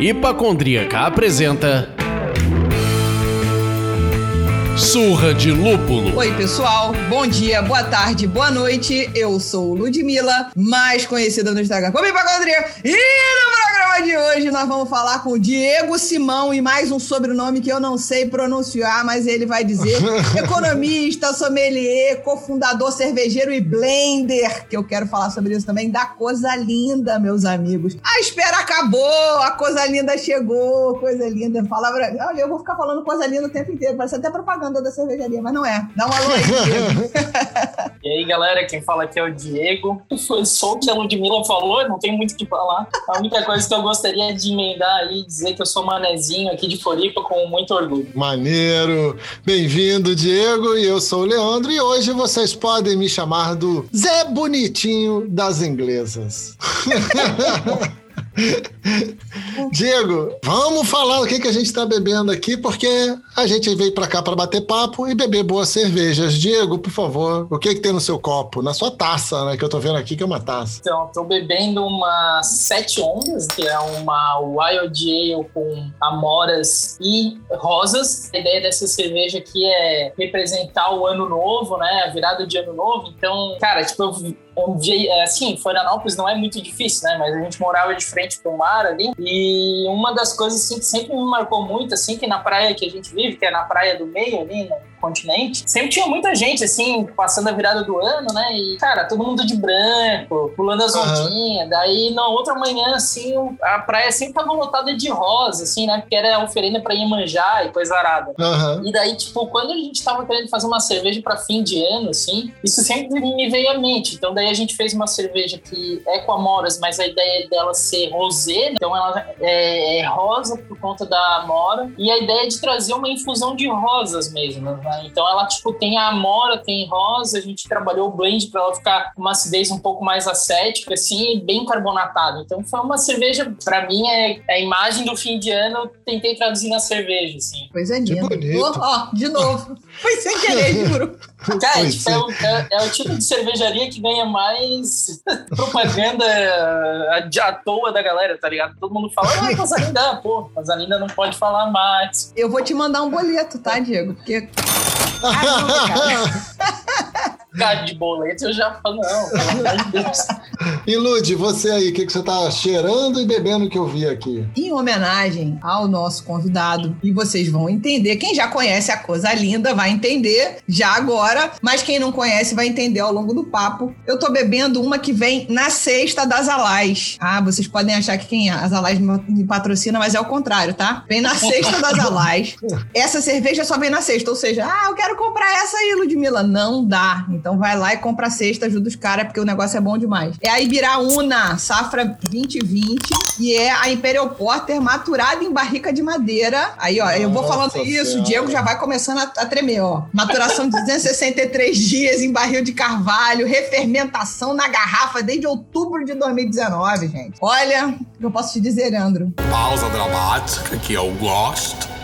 Hipacondríaca apresenta Surra de Lúpulo. Oi, pessoal. Bom dia, boa tarde, boa noite. Eu sou Ludmilla, mais conhecida no Instagram como Hipacondríaca. E no programa de hoje nós vamos falar com o Diego Simão e mais um sobrenome que eu não sei pronunciar, mas ele vai dizer economista, sommelier, cofundador cervejeiro e blender, que eu quero falar sobre isso também, da Coisa Linda, meus amigos. A espera acabou, a Coisa Linda chegou, coisa linda. Fala, olha, eu vou ficar falando Coisa Linda o tempo inteiro, parece até propaganda da cervejaria, mas não é. Dá um alô aí, Diego. e aí, galera, quem fala aqui é o Diego. Foi só o que a Ludmilla falou, não tem muito o que falar. A única coisa que eu gostaria de emendar aí, dizer que eu sou manezinho aqui de Floripa com muito orgulho. Maneiro! Bem-vindo, Diego, e eu sou o Leandro, e hoje vocês podem me chamar do Zé Bonitinho das Inglesas. Diego, vamos falar o que, que a gente está bebendo aqui, porque a gente veio para cá para bater papo e beber boas cervejas. Diego, por favor, o que, que tem no seu copo? Na sua taça, né? Que eu tô vendo aqui que é uma taça. Então, tô bebendo uma Sete Ondas, que é uma Wild Ale com amoras e rosas. A ideia dessa cerveja aqui é representar o ano novo, né? A virada de ano novo. Então, cara, tipo, eu é, assim, Florianópolis não é muito difícil, né? Mas a gente morava de frente pro mar ali. E uma das coisas assim, que sempre me marcou muito, assim, que na praia que a gente vive, que é na praia do meio ali, no continente, sempre tinha muita gente, assim, passando a virada do ano, né? E, cara, todo mundo de branco, pulando as ondinhas. Uhum. Daí, na outra manhã, assim, a praia sempre tava lotada de rosa, assim, né? Porque era oferenda pra manjar e coisa arada. Uhum. E daí, tipo, quando a gente tava querendo fazer uma cerveja para fim de ano, assim, isso sempre me veio à mente. Então, daí a gente fez uma cerveja que é com amoras, mas a ideia dela ser rosé, né? então ela é, é rosa por conta da amora. E a ideia é de trazer uma infusão de rosas mesmo, né? Né? Então ela tipo tem a amora, tem rosa, a gente trabalhou o blend para ela ficar com uma acidez um pouco mais acética, assim, bem carbonatada. Então foi uma cerveja, para mim é, é a imagem do fim de ano, eu tentei traduzir na cerveja, assim. Pois é, linda. Ó, oh, de novo. Foi sem querer, juro. Cara, tipo, é, o, é, é, o tipo de cervejaria que ganha mais propaganda à toa da galera, tá ligado? Todo mundo fala, ah, coisa linda, pô, coisa linda não pode falar mais. Eu vou te mandar um boleto, tá, Diego? Porque Cara, de boleto eu já falo, não, pelo amor de Deus. E Lud, você aí, o que, que você tá cheirando e bebendo que eu vi aqui? Em homenagem ao nosso convidado, e vocês vão entender, quem já conhece a coisa linda vai entender já agora, mas quem não conhece vai entender ao longo do papo. Eu tô bebendo uma que vem na cesta das Alais. Ah, vocês podem achar que quem é? As Alais me patrocina, mas é o contrário, tá? Vem na cesta das Alais. Essa cerveja só vem na cesta, ou seja, ah, eu quero comprar essa aí, Ludmilla. Não dá. Então vai lá e compra a cesta, ajuda os caras, porque o negócio é bom demais. É a Ibiraúna, safra 2020, e é a Imperial Porter maturada em barrica de madeira. Aí, ó, Nossa eu vou falando isso, o Diego já vai começando a, a, tremer, ó. Maturação de 263 dias em barril de carvalho, refermentação na garrafa desde outubro de 2019, gente. Olha, eu posso te dizer, Andro. Pausa dramática que eu gosto.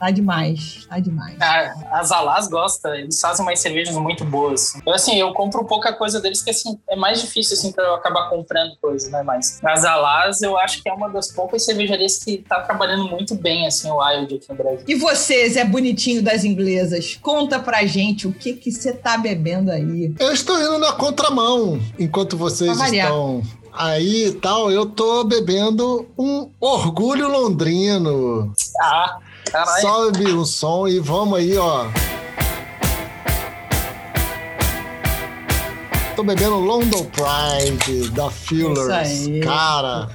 Tá demais, tá demais. Ah, as Alás gostam, eles fazem umas cervejas muito boas. Então, assim, eu compro pouca coisa deles, que assim, é mais difícil, assim, pra eu acabar comprando coisas, né? Mas as Alás, eu acho que é uma das poucas cervejarias que tá trabalhando muito bem, assim, o Wild aqui no Brasil. E você, Zé Bonitinho das Inglesas, conta pra gente o que que você tá bebendo aí. Eu estou indo na contramão, enquanto vocês estão aí e tal, eu tô bebendo um orgulho londrino. Ah, Caralho. Sobe o som e vamos aí, ó. Tô bebendo London Pride da Fullers. Cara,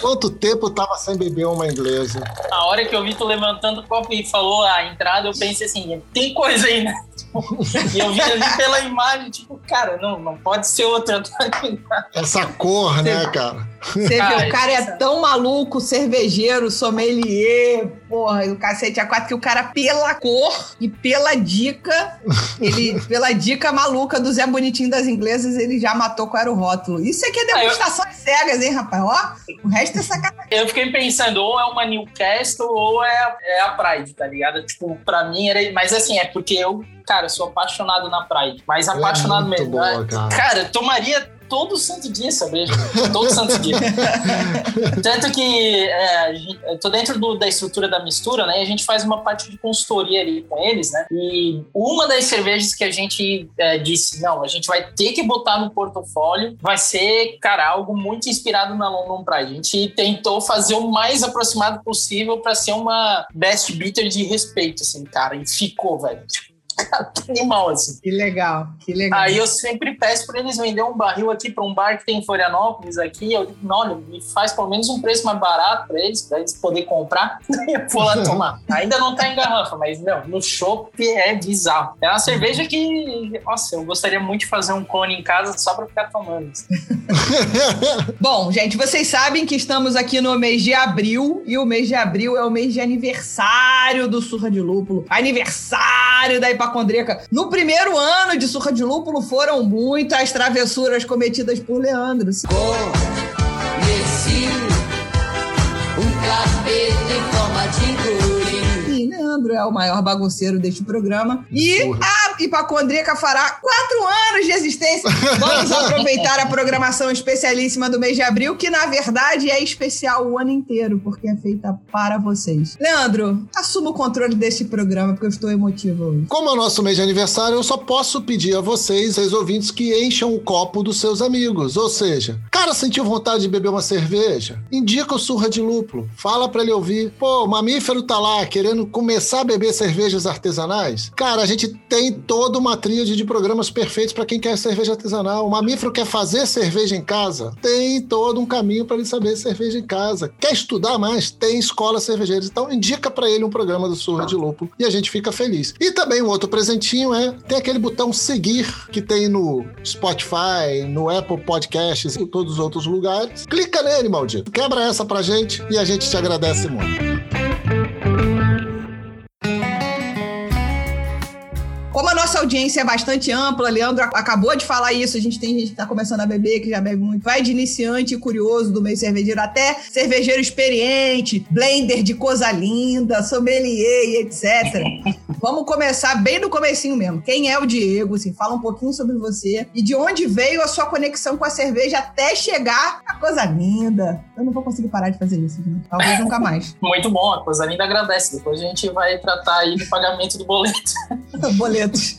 quanto tempo eu tava sem beber uma inglesa? A hora que eu vi tu levantando o copo e falou a entrada, eu pensei assim, tem coisa aí, né? e eu vi ali pela imagem, tipo, cara, não, não pode ser outra. Essa cor, né, cara? Você vê, Cara, o cara é tão maluco, cervejeiro, sommelier, porra, e o cacete a quatro, que o cara, pela cor e pela dica, ele, pela dica maluca do Zé Bonitinho das Inglesas, ele já matou qual era o rótulo. Isso aqui é demonstração cegas, hein, rapaz? Ó, o resto é sacanagem. Eu fiquei pensando, ou é uma Newcastle ou é, é a Pride, tá ligado? Tipo, pra mim era. Mas assim, é porque eu, cara, sou apaixonado na Pride. Mas Ela é apaixonado muito mesmo. boa, né? cara. Cara, eu tomaria todo santo dia cerveja. Todo santo dia. Tanto que é, eu tô dentro do- da estrutura da mistura, né? E a gente faz uma parte de consultoria ali com eles, né? E uma das cervejas que a gente é, disse, não, a gente vai ter que botar no portfólio, vai ser, cara, algo muito inspirado na London Pride. A gente tentou fazer o mais aproximado possível para ser uma best bitter de respeito, assim, cara. E ficou, velho. Tipo, animal, assim. Que legal, que legal. Aí eu sempre peço para eles vender um barril aqui para um bar que tem em Florianópolis aqui. Eu digo, olha, me faz pelo menos um preço mais barato para eles, para eles poderem comprar. eu vou lá tomar. Ainda não tá em garrafa, mas não, no chopp é bizarro. É uma cerveja que, nossa, eu gostaria muito de fazer um cone em casa só para ficar tomando. Bom, gente, vocês sabem que estamos aqui no mês de abril e o mês de abril é o mês de aniversário do Surra de Lúpulo. Aniversário da Hipacondríaca. No primeiro ano de Surra de Lúpulo foram muitas travessuras cometidas por Leandro. Conheci um capeta em forma de guri. E Leandro é o maior bagunceiro deste programa. E a Hipacondríaca fará quatro anos de existência. Vamos aproveitar a programação especialíssima do mês de abril, que na verdade é especial o ano inteiro, porque é feita para vocês. Leandro, assuma o controle deste programa, porque eu estou emotivo hoje. Como é o nosso mês de aniversário, eu só posso pedir a vocês, os ouvintes, que encham o copo dos seus amigos. Ou seja, cara sentiu vontade de beber uma cerveja? Indica o surra de lúpulo. Fala pra ele ouvir. Pô, o mamífero tá lá querendo começar a beber cervejas artesanais? Cara, a gente tem toda uma tríade de programas perfeitos para quem quer cerveja artesanal. O mamífero quer fazer cerveja em casa? Tem todo um caminho para ele saber cerveja em casa. Quer estudar mais? Tem escola cervejeiras. Então indica para ele um programa do Surra de Lúpulo e a gente fica feliz. E também um outro presentinho é tem aquele botão seguir que tem no Spotify, no Apple Podcasts e todos os outros lugares. Clica nele, maldito. Quebra essa pra gente e a gente te agradece muito. Nossa audiência é bastante ampla, Leandro ac- acabou de falar isso, a gente tem gente que tá começando a beber, que já bebe muito. Vai de iniciante e curioso do meio cervejeiro até cervejeiro experiente, blender de coisa linda, sommelier etc. Vamos começar bem do comecinho mesmo. Quem é o Diego? Assim, fala um pouquinho sobre você e de onde veio a sua conexão com a cerveja até chegar a coisa linda. Eu não vou conseguir parar de fazer isso, gente. talvez nunca mais. Muito bom, a coisa linda agradece. Depois a gente vai tratar aí do pagamento do boleto. Boletos.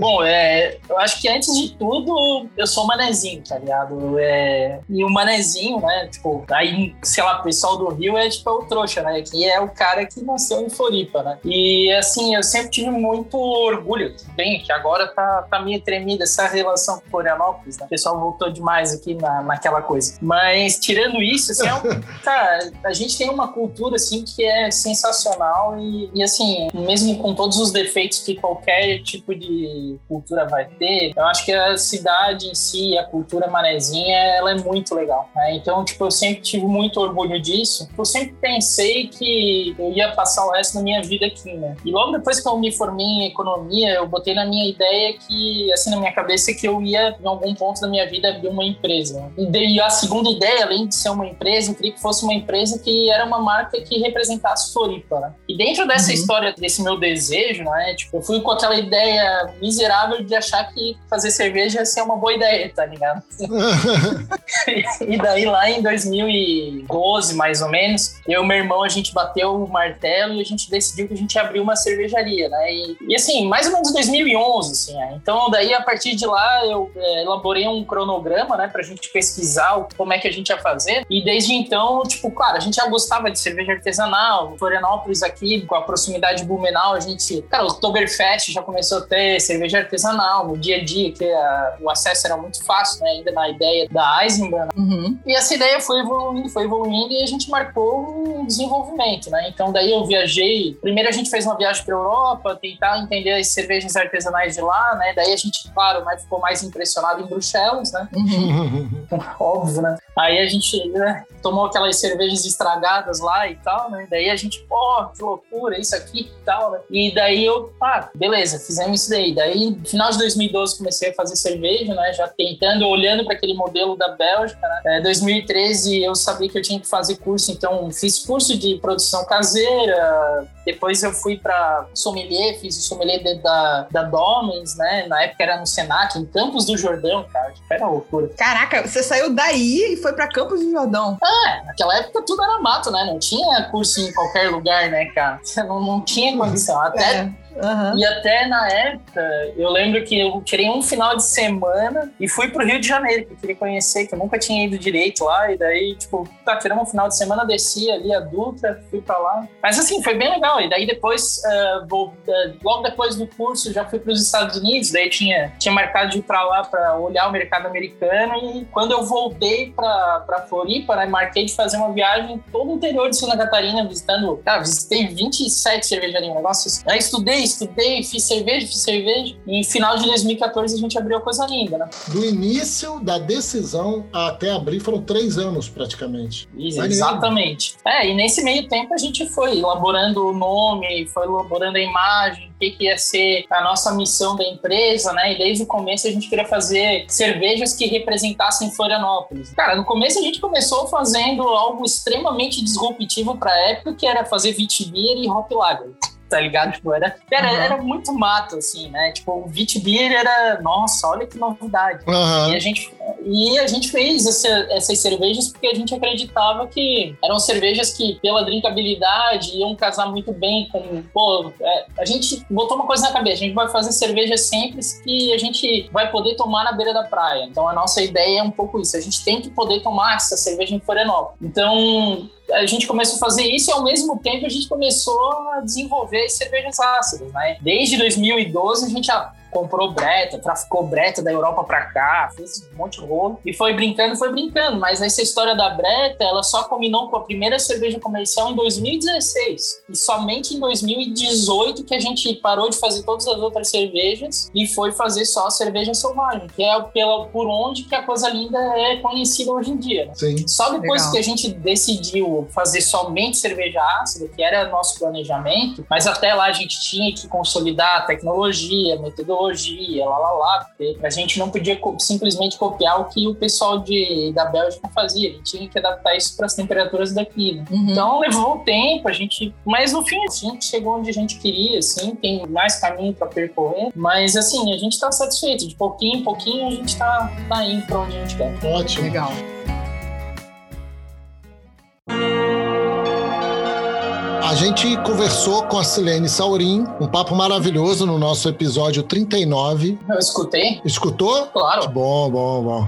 Bom, é, eu acho que antes de tudo, eu sou manezinho, tá ligado? É, e o manezinho, né? Tipo, aí, sei lá, o pessoal do Rio é tipo o trouxa, né? Que é o cara que nasceu em Floripa, né? E assim, eu sempre tive muito orgulho, bem, que agora tá, tá meio tremida essa relação com Florianópolis, né? O pessoal voltou demais aqui na, naquela coisa. Mas, tirando isso, assim, é um, cara, a gente tem uma cultura, assim, que é sensacional e, e, assim, mesmo com todos os defeitos que qualquer tipo de cultura vai ter, eu acho que a cidade em si, a cultura manezinha, ela é muito legal, né? Então, tipo, eu sempre tive muito orgulho disso. Eu sempre pensei que eu ia passar o resto da minha vida aqui, né? E logo depois que eu me formei em economia, eu botei na minha ideia que, assim, na minha cabeça, que eu ia, em algum ponto da minha vida, abrir uma empresa. E daí a segunda ideia, além de ser uma empresa, eu queria que fosse uma empresa que era uma marca que representasse Floripa, né? E dentro dessa Uhum. história, desse meu desejo, né? Tipo, eu fui com aquela ideia miserável de achar que fazer cerveja ia ser uma boa ideia, tá ligado? e daí lá em 2012, mais ou menos, eu e meu irmão, a gente bateu o martelo e a gente decidiu que a gente ia abrir uma cervejaria, né? E, e, assim, mais ou menos 2011, assim, é. Então daí a partir de lá eu é, elaborei um cronograma, né, pra gente pesquisar o- como é que a gente ia fazer. E desde então, tipo, claro, a gente já gostava de cerveja artesanal, Florianópolis aqui, com a proximidade de Blumenau, a gente, cara, o Oktoberfest já começou a ter cerveja cerveja artesanal no dia a dia, que a, o acesso era muito fácil, né? Ainda na ideia da Eisenbahn. Uhum. E essa ideia foi evoluindo, foi evoluindo e a gente marcou um desenvolvimento, né? Então daí eu viajei. Primeiro a gente fez uma viagem para Europa, tentar entender as cervejas artesanais de lá, né? Daí a gente, claro, né, ficou mais impressionado em Bruxelas, né? Uhum. Óbvio, né? Aí a gente né, tomou aquelas cervejas estragadas lá e tal, né? Daí a gente, pô, que loucura, isso aqui e tal, né? E daí eu, ah, beleza, fizemos isso daí. Daí, no final de 2012, comecei a fazer cerveja, né? Já tentando, olhando para aquele modelo da Bélgica, né? É, 2013 eu sabia que eu tinha que fazer curso, então fiz curso de produção caseira. Depois eu fui para sommelier, fiz o sommelier de- da, da Domens, né? Na época era no Senac, em Campos do Jordão, cara. Era loucura. Caraca, você saiu daí e foi pra Campos do Jordão. É, naquela época tudo era mato, né? Não tinha curso em qualquer lugar, né, cara? Não, não tinha condição. Até É. Aham. E até na época, eu lembro que eu tirei um final de semana e fui pro Rio de Janeiro, que eu queria conhecer, que eu nunca tinha ido direito lá. E daí, tipo, tá, tiramos um final de semana, desci ali a fui pra lá. Mas assim, foi bem legal. E daí depois, ah, vou- ah, logo depois do curso, já fui pros Estados Unidos. Daí tinha, tinha marcado de ir pra lá pra olhar o mercado americano. E quando eu voltei pra, pra Floripa, né, marquei de fazer uma viagem todo o interior de Santa Catarina, visitando. Cara, visitei 27 cervejarias, um negócio assim. Aí estudei, estudei, fiz cerveja, fiz cerveja. E em final de 2014 a gente abriu a coisa linda, né? Do início da decisão até abrir foram três anos praticamente. Isso, exatamente. É, e nesse meio tempo a gente foi elaborando o nome, foi elaborando a imagem, o que, que ia ser a nossa missão da empresa, né? E desde o começo a gente queria fazer cervejas que representassem Florianópolis. Cara, no começo a gente começou fazendo algo extremamente disruptivo pra época, que era fazer Vitibir e Hop Lager. Tá ligado? Tipo, era, era, Uhum. era muito mato, assim, né? Tipo, o Vitibir era, nossa, olha que novidade. E Aham. a gente, e a gente fez essa- essas cervejas porque a gente acreditava que eram cervejas que, pela drinkabilidade, iam casar muito bem com. Pô, é, a gente botou uma coisa na cabeça: a gente vai fazer cervejas simples que a gente vai poder tomar na beira da praia. Então a nossa ideia é um pouco isso: a gente tem que poder tomar essa cerveja em Florianópolis. Então a gente começou a fazer isso e ao mesmo tempo a gente começou a desenvolver as cervejas ácidas, né? Desde 2012 a gente comprou breta, traficou breta da Europa pra cá, fez um monte de rolo e foi brincando, foi brincando. Mas essa história da breta, ela só combinou com a primeira cerveja comercial em 2016 e somente em 2018 que a gente parou de fazer todas as outras cervejas e foi fazer só a cerveja selvagem, que é pela por onde que a coisa linda é conhecida hoje em dia. né? Sim. Só depois Legal. que a gente decidiu fazer somente cerveja ácida, que era nosso planejamento, mas até lá a gente tinha que consolidar a tecnologia, a metodologia, lá, lá, lá, porque a gente não podia co- simplesmente copiar o que o pessoal de, da Bélgica fazia, a gente tinha que adaptar isso para as temperaturas daqui. né? Uhum. Então levou tempo, a gente, mas no fim a gente chegou onde a gente queria, assim, tem mais caminho para percorrer, mas assim, a gente está satisfeito, de pouquinho em pouquinho a gente está tá indo para onde a gente quer. Ótimo. Legal. A gente conversou com a Silene Saurim, um papo maravilhoso no nosso episódio 39. Eu escutei, Escutou? claro. Bom, bom, bom.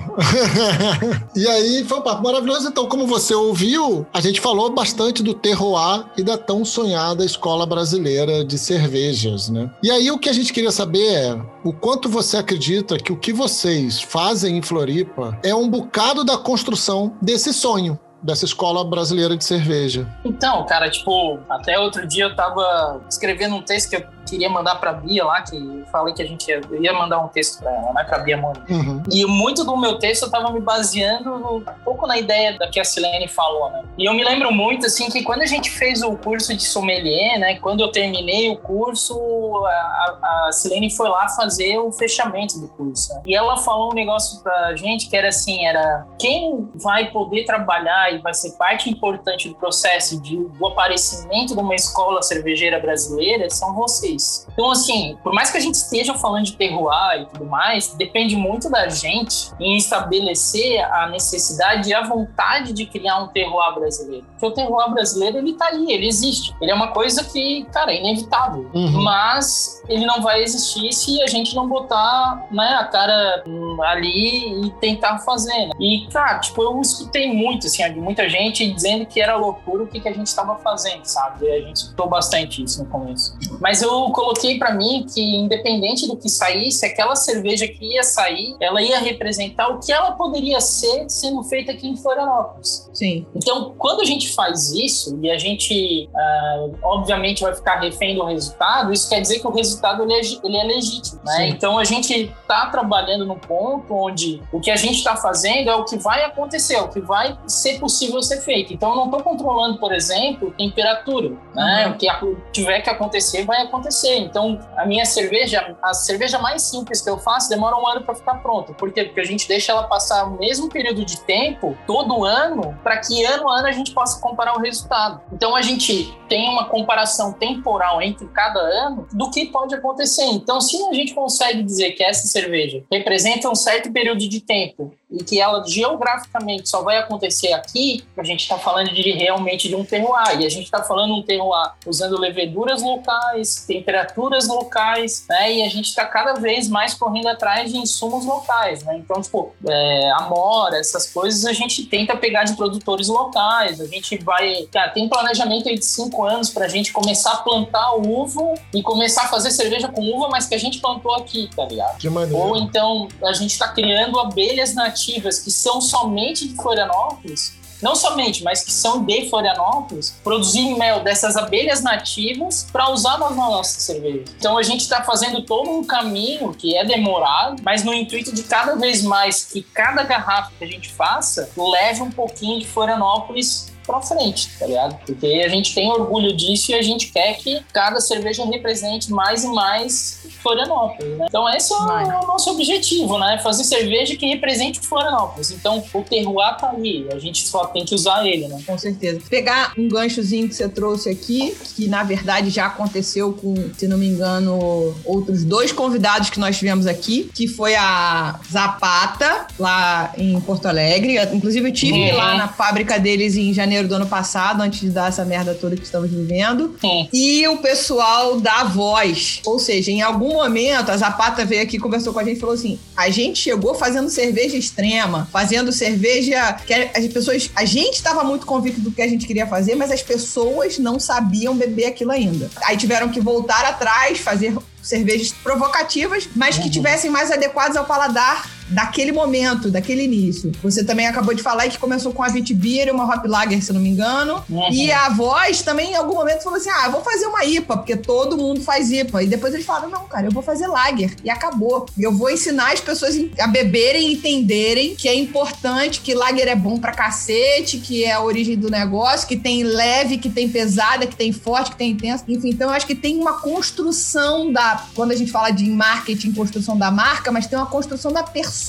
e aí foi um papo maravilhoso. Então, como você ouviu, a gente falou bastante do terroir e da tão sonhada escola brasileira de cervejas, né? E aí o que a gente queria saber é o quanto você acredita que o que vocês fazem em Floripa é um bocado da construção desse sonho. Dessa escola brasileira de cerveja. Então, cara, tipo, até outro dia eu tava escrevendo um texto que eu queria mandar pra Bia lá, que eu falei que a gente ia, ia mandar um texto pra ela, né, pra Bia Mônica. Uhum. E muito do meu texto eu tava me baseando no- um pouco na ideia da que a Silene falou, né? E eu me lembro muito, assim, que quando a gente fez o curso de sommelier, né? Quando eu terminei o curso, a, a Silene foi lá fazer o fechamento do curso. né? E ela falou um negócio pra gente que era assim, era quem vai poder trabalhar e vai ser parte importante do processo de, do aparecimento de uma escola cervejeira brasileira são vocês. Então, assim, por mais que a gente esteja falando de terroir e tudo mais, depende muito da gente em estabelecer a necessidade e a vontade de criar um terroir brasileiro. Porque o terroir brasileiro, ele tá aí, ele existe. Ele é uma coisa que, cara, é inevitável. Uhum. Mas ele não vai existir se a gente não botar né, a cara hum, ali e tentar fazer. né? E, cara, tipo, eu escutei muito, assim, muita gente dizendo que era loucura o que, que a gente estava fazendo, sabe? A gente escutou bastante isso no começo. Mas eu coloquei para mim que, independente do que saísse, aquela cerveja que ia sair, ela ia representar o que ela poderia ser sendo feita aqui em Florianópolis. Sim. Então, quando a gente faz isso e a gente, uh, obviamente, vai ficar refém do resultado, isso quer dizer que o resultado ele é, ele é legítimo, né? Então, a gente está trabalhando no ponto onde o que a gente está fazendo é o que vai acontecer, é o que vai ser possível ser feito. Então, eu não estou controlando, por exemplo, temperatura, né? Uhum. O que tiver que acontecer, vai acontecer. Então, a minha cerveja, a cerveja mais simples que eu faço, demora um ano para ficar pronta. Por quê? Porque a gente deixa ela passar o mesmo período de tempo, todo ano, para que ano a ano a gente possa comparar o resultado. Então, a gente tem uma comparação temporal entre cada ano do que pode acontecer. Então, se a gente consegue dizer que essa cerveja representa um certo período de tempo e que ela geograficamente só vai acontecer aqui, a gente está falando de realmente de um terroir. E a gente está falando um terroir usando leveduras locais, temperaturas locais, né? E a gente está cada vez mais correndo atrás de insumos locais, né? Então, tipo, é, amora, essas coisas a gente tenta pegar de produtores locais. A gente vai. Cara, tem um planejamento aí de cinco anos para a gente começar a plantar uva e começar a fazer cerveja com uva, mas que a gente plantou aqui, tá ligado? Que maneiro. Ou então a gente está criando abelhas nativas que são somente de Florianópolis, não somente, mas que são de Florianópolis, produzir mel dessas abelhas nativas para usar nas nossas cervejas. Então a gente está fazendo todo um caminho que é demorado, mas no intuito de cada vez mais que cada garrafa que a gente faça leve um pouquinho de Florianópolis pra frente, tá ligado? Porque a gente tem orgulho disso e a gente quer que cada cerveja represente mais e mais Florianópolis, né? Então esse é o, Vai. o nosso objetivo, né? Fazer cerveja que represente Florianópolis. Então o terroir tá ali, a gente só tem que usar ele, né? Com certeza. Pegar um ganchozinho que você trouxe aqui, que na verdade já aconteceu com, se não me engano, outros dois convidados que nós tivemos aqui, que foi a Zapata, lá em Porto Alegre. Inclusive, eu tive Uhum. lá na fábrica deles em janeiro do ano passado, antes de dar essa merda toda que estamos vivendo. Sim. E o pessoal da voz. Ou seja, em algum momento, a Zapata veio aqui, conversou com a gente e falou assim: a gente chegou fazendo cerveja extrema, fazendo cerveja que as pessoas. A gente estava muito convicto do que a gente queria fazer, mas as pessoas não sabiam beber aquilo ainda. Aí tiveram que voltar atrás, fazer cervejas provocativas, mas que tivessem mais adequadas ao paladar daquele momento, daquele início. Você também acabou de falar que começou com a Vitibir e uma Hop Lager, se não me engano. Uhum. E a voz também, em algum momento, falou assim: ah, eu vou fazer uma IPA, porque todo mundo faz IPA. E depois eles falaram: não, cara, eu vou fazer Lager. E acabou. Eu vou ensinar as pessoas a beberem e entenderem que é importante, que Lager é bom pra cacete, que é a origem do negócio, que tem leve, que tem pesada, que tem forte, que tem intenso. Enfim, então eu acho que tem uma construção da. Quando a gente fala de marketing, construção da marca, mas tem uma construção da persona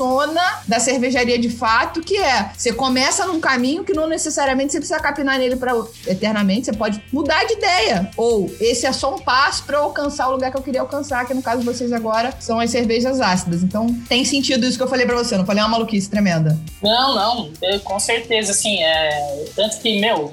da cervejaria de fato, que é você começa num caminho que não necessariamente você precisa capinar nele para eternamente, você pode mudar de ideia. Ou esse é só um passo para eu alcançar o lugar que eu queria alcançar, que no caso de vocês agora são as cervejas ácidas. Então tem sentido isso que eu falei para você, não falei uma maluquice tremenda. Não, não, é, com certeza, assim, é, tanto que, meu,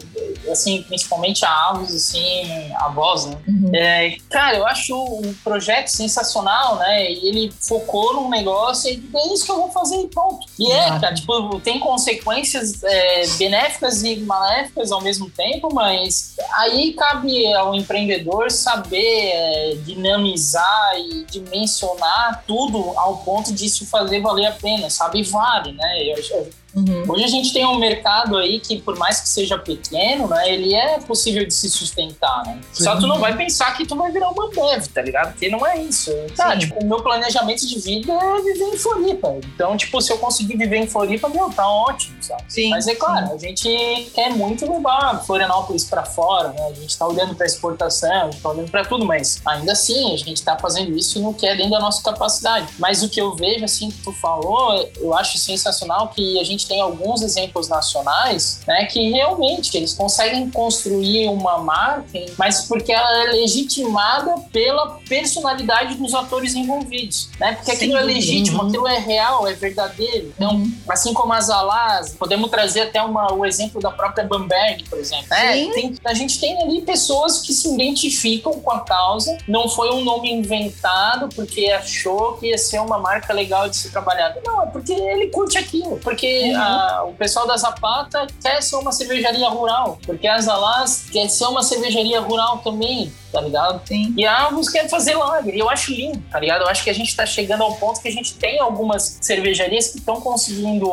assim, principalmente a Alves, assim, a voz, né? Uhum. É, cara, eu acho o projeto sensacional, né? E ele focou num negócio e isso que eu vou fazer e ponto. E é, cara, tipo, tem consequências é, benéficas e maléficas ao mesmo tempo, mas aí cabe ao empreendedor saber é, dinamizar e dimensionar tudo ao ponto de isso fazer valer a pena, sabe? Vale, né? Eu, acho- Uhum. Hoje a gente tem um mercado aí que, por mais que seja pequeno, né, ele é possível de se sustentar, né? Só tu não vai pensar que tu vai virar uma Ambev, tá ligado? Porque não é isso. Tá, Sim. tipo, o meu planejamento de vida é viver em Floripa. Então, tipo, se eu conseguir viver em Floripa, meu, tá ótimo, sabe? Sim. Mas é claro, a gente quer muito levar Florianópolis para fora, né? A gente tá olhando para exportação, a gente tá olhando para tudo, mas ainda assim a gente tá fazendo isso no que é dentro da nossa capacidade. Mas o que eu vejo, assim, que tu falou, eu acho sensacional que a gente tem alguns exemplos nacionais, né, que realmente eles conseguem construir uma marca, mas porque ela é legitimada pela personalidade dos atores envolvidos, né? Porque aquilo é dúvida. legítimo, Uhum. aquilo é real, é verdadeiro. Então, Uhum. assim como as Alás, podemos trazer até uma, o exemplo da própria Bamberg, por exemplo. né? Sim. Tem- a gente tem ali pessoas que se identificam com a causa, não foi um nome inventado porque achou que ia ser uma marca legal de ser trabalhada. Não, é porque ele curte aquilo, porque Porque a- o pessoal da Zapata quer ser uma cervejaria rural. Porque a Zalaz quer ser uma cervejaria rural também, tá ligado? Sim. E a Avus quer fazer lager. E eu acho lindo, tá ligado? Eu acho que a gente tá chegando ao ponto que a gente tem algumas cervejarias que estão conseguindo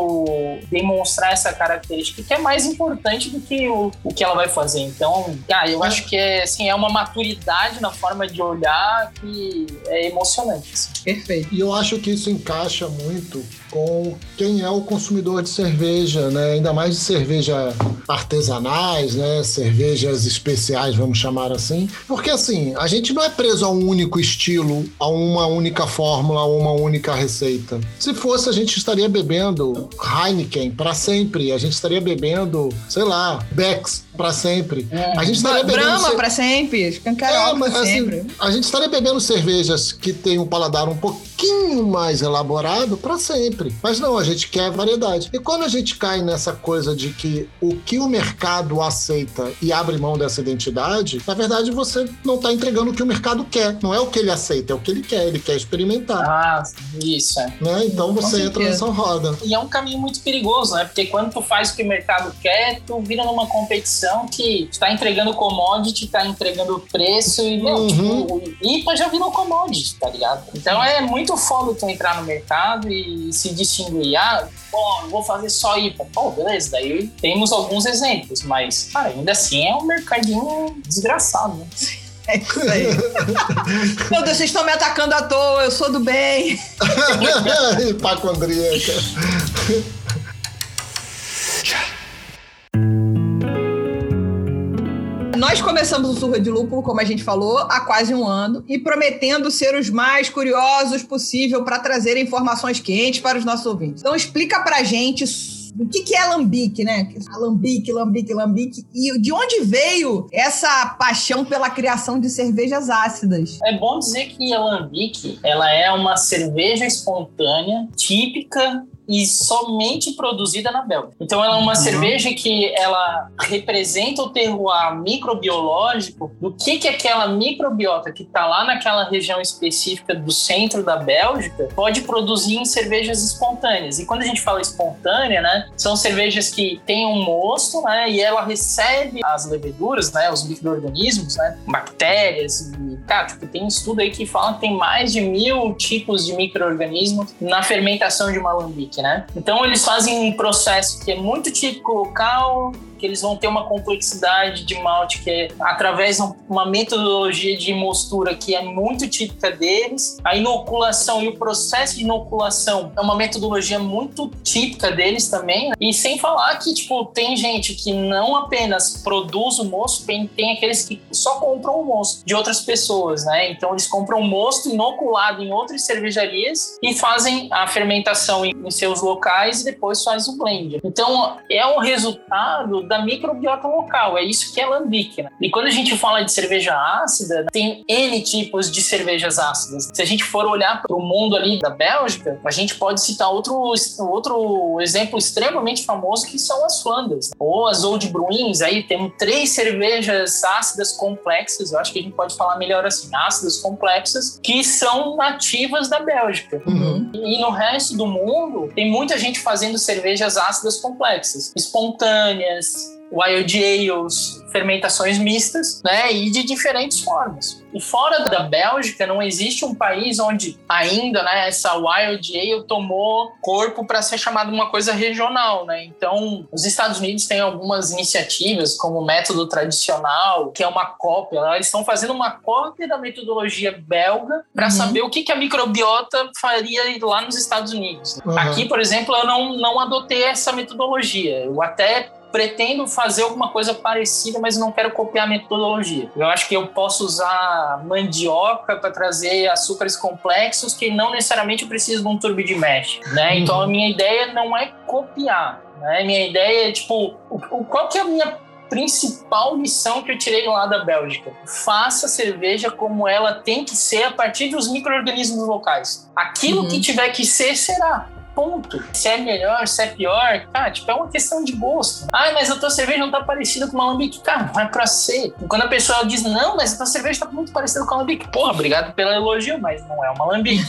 demonstrar essa característica, que é mais importante do que o, o que ela vai fazer. Então, cara, eu acho que é, assim, é uma maturidade na forma de olhar que é emocionante. assim. Perfeito. E eu acho que isso encaixa muito com quem é o consumidor de cerveja, né? Ainda mais de cerveja artesanais, né? Cervejas especiais, vamos chamar assim. Porque assim, a gente não é preso a um único estilo, a uma única fórmula, a uma única receita. Se fosse, a gente estaria bebendo Heineken para sempre, a gente estaria bebendo, sei lá, Becks para sempre. A gente estaria bebendo Brahma ce- pra sempre, é, escancarioca mas, pra assim, sempre. a gente estaria bebendo cervejas que tem um paladar um pouquinho mais elaborado para sempre. Mas não, a gente quer variedade. E quando a gente cai nessa coisa de que o que o mercado aceita e abre mão dessa identidade, na verdade você não está entregando o que o mercado quer. Não é o que ele aceita, é o que ele quer. Ele quer experimentar. Ah, isso, é. Né? Então você entra nessa roda. E é um caminho muito perigoso, né? Porque quando tu faz o que o mercado quer, tu vira numa competição que tu tá entregando commodity, tá entregando preço e, meu, Uhum. tipo, o IPA já virou commodity, tá ligado? Então é muito foda tu entrar no mercado e se distinguir. Ah, bom, vou fazer só IPA. Pô, beleza, daí temos alguns exemplos, mas, cara, ainda assim é um mercadinho desgraçado, né? É isso aí. Meu Deus, vocês estão me atacando à toa, eu sou do bem. Hipacondríaca. Nós começamos o Surra de Lúpulo, como a gente falou, há quase um ano e prometendo ser os mais curiosos possível para trazer informações quentes para os nossos ouvintes. Então explica pra gente o que, que é alambique, né? Alambique, lambique, lambique. E de onde veio essa paixão pela criação de cervejas ácidas? É bom dizer que a Lambic, ela é uma cerveja espontânea, típica e somente produzida na Bélgica. Então ela é uma cerveja que ela representa o terroir microbiológico do que que aquela microbiota que está lá naquela região específica do centro da Bélgica pode produzir em cervejas espontâneas. E quando a gente fala espontânea, né, são cervejas que têm um mosto, né, e ela recebe as leveduras, né, os micro-organismos, né, bactérias cara, tipo, tem estudo aí que fala que tem mais de mil tipos de micro-organismos na fermentação de uma alambique, né? Então eles fazem um processo que é muito típico local, que eles vão ter uma complexidade de malte que é através de uma metodologia de mostura que é muito típica deles. A inoculação e o processo de inoculação é uma metodologia muito típica deles também. né? E sem falar que, tipo, tem gente que não apenas produz o mosto, tem, tem aqueles que só compram o mosto de outras pessoas, né? Então eles compram o mosto inoculado em outras cervejarias e fazem a fermentação em, em seus locais e depois faz o blend. Então é o resultado da microbiota local, é isso que é lambique. Né? E quando a gente fala de cerveja ácida, tem N tipos de cervejas ácidas. Se a gente for olhar para o mundo ali da Bélgica, a gente pode citar outro, outro exemplo extremamente famoso que são as Flanders. Ou as Old Bruins, aí temos três cervejas ácidas complexas, eu acho que a gente pode falar melhor assim, ácidas complexas, que são nativas da Bélgica. Uhum. E no resto do mundo, tem muita gente fazendo cervejas ácidas complexas, espontâneas, wild ales, fermentações mistas, né, e de diferentes formas. E fora da Bélgica, não existe um país onde ainda, né, essa wild ale tomou corpo para ser chamada uma coisa regional, né? Então, os Estados Unidos têm algumas iniciativas, como o método tradicional, que é uma cópia. né? Eles estão fazendo uma cópia da metodologia belga para Uhum. saber o que, que a microbiota faria lá nos Estados Unidos. Uhum. Aqui, por exemplo, eu não, não adotei essa metodologia. Eu até pretendo fazer alguma coisa parecida, mas não quero copiar a metodologia. Eu acho que eu posso usar mandioca para trazer açúcares complexos que não necessariamente eu preciso de um turbo de mesh, né? Uhum. Então a minha ideia não é copiar, né? Minha ideia é tipo, o, qual que é a minha principal lição que eu tirei lá da Bélgica? Faça cerveja como ela tem que ser a partir dos micro-organismos locais. Aquilo Uhum. que tiver que ser, será. Ponto. Se é melhor, se é pior, cara, tipo, é uma questão de gosto. Ah, mas a tua cerveja não tá parecida com uma alambique. Cara, não é pra ser. Quando a pessoa diz, não, mas a tua cerveja tá muito parecida com uma alambique. Porra, obrigado pelo elogio, mas não é uma. Entendi.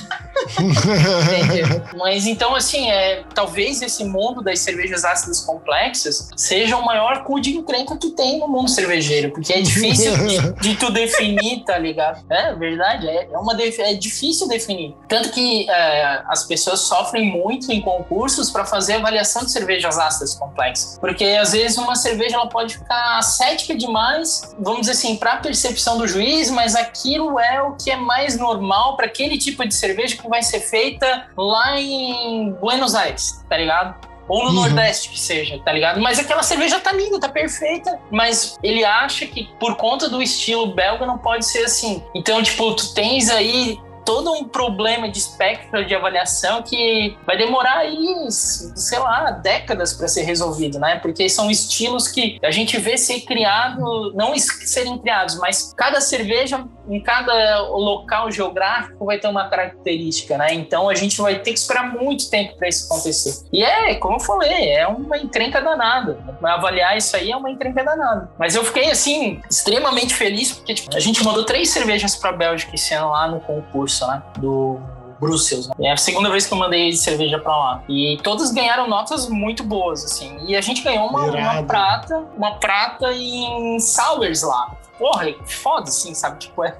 Mas então, assim, é, talvez esse mundo das cervejas ácidas complexas seja o maior cu de encrenca que tem no mundo cervejeiro, porque é difícil de, de tu definir, tá ligado? É verdade, é, é uma é difícil definir. Tanto que é, as pessoas sofrem muito em concursos para fazer avaliação de cervejas ácidas complexas, porque às vezes uma cerveja ela pode ficar cética demais, vamos dizer assim, para a percepção do juiz, mas aquilo é o que é mais normal para aquele tipo de cerveja que vai ser feita lá em Buenos Aires, tá ligado? Ou no Uhum. Nordeste que seja, tá ligado? Mas aquela cerveja tá linda, tá perfeita. Mas ele acha que por conta do estilo belga não pode ser assim. Então, tipo, tu tens aí todo um problema de espectro de avaliação que vai demorar aí, sei lá, décadas para ser resolvido, né? Porque são estilos que a gente vê ser criado, não serem criados, mas cada cerveja em cada local geográfico vai ter uma característica, né? Então a gente vai ter que esperar muito tempo para isso acontecer. E é, como eu falei, é uma encrenca danada. Avaliar isso aí é uma encrenca danada. Mas eu fiquei assim extremamente feliz porque tipo, a gente mandou três cervejas para Bélgica esse ano lá no concurso, né? Do Brussels. Né? É a segunda vez que eu mandei cerveja pra lá. E todas ganharam notas muito boas, assim. E a gente ganhou uma, uma prata, uma prata em Sours lá. Porra, foda, assim, sabe? Tipo, é,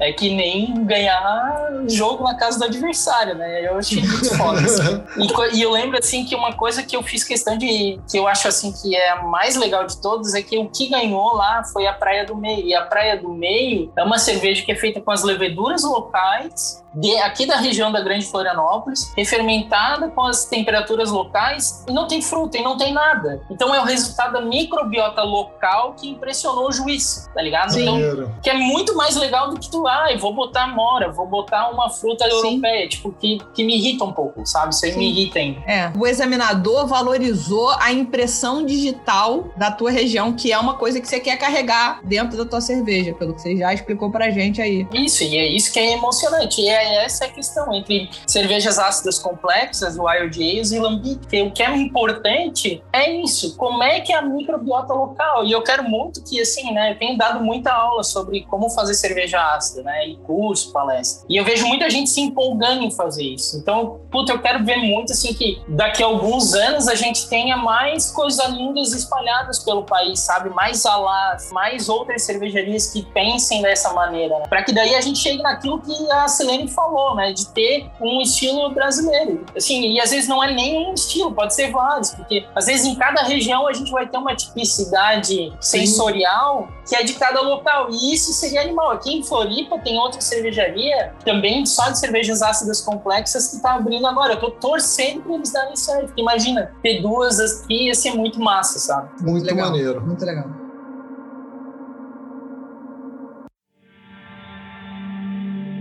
é que nem ganhar jogo na casa do adversário, né? Eu achei muito foda. assim. E, e eu lembro, assim, que uma coisa que eu fiz questão de... Que eu acho, assim, que é a mais legal de todos é que o que ganhou lá foi a Praia do Meio. E a Praia do Meio é uma cerveja que é feita com as leveduras locais de- aqui da região da Grande Florianópolis, refermentada com as temperaturas locais e não tem fruta e não tem nada. Então é o resultado da microbiota local que impressionou o juiz, tá ligado? Então, Maneiro. que é muito mais legal do que tu, ah, eu vou botar mora, vou botar uma fruta europeia, tipo, que, que me irrita um pouco, sabe? Isso aí Sim. me irrita ainda. É, o examinador valorizou a impressão digital da tua região, que é uma coisa que você quer carregar dentro da tua cerveja, pelo que você já explicou pra gente aí. Isso, e é isso que é emocionante. E é essa a questão entre cervejas ácidas complexas, Wild Ales e Lambic. O que é importante é isso. Como é que é a microbiota local? E eu quero muito que, assim, né? Eu tenho dado muita aula sobre como fazer cerveja ácida, né? E curso, palestra. E eu vejo muita gente se empolgando em fazer isso. Então, puta, eu quero ver muito, assim, que daqui a alguns anos a gente tenha mais coisas lindas espalhadas pelo país, sabe? Mais alás, mais outras cervejarias que pensem dessa maneira, né? Para que daí a gente chegue naquilo que a Falou, né? De ter um estilo brasileiro. Assim, e às vezes não é nem um estilo, pode ser vários, porque às vezes em cada região a gente vai ter uma tipicidade sensorial que é de cada local. E isso seria animal. Aqui em Floripa tem outra cervejaria, também só de cervejas ácidas complexas, que tá abrindo agora. Eu tô torcendo pra eles darem certo. Porque imagina, ter duas aqui ia ser muito massa, sabe? Muito legal. maneiro. Muito legal.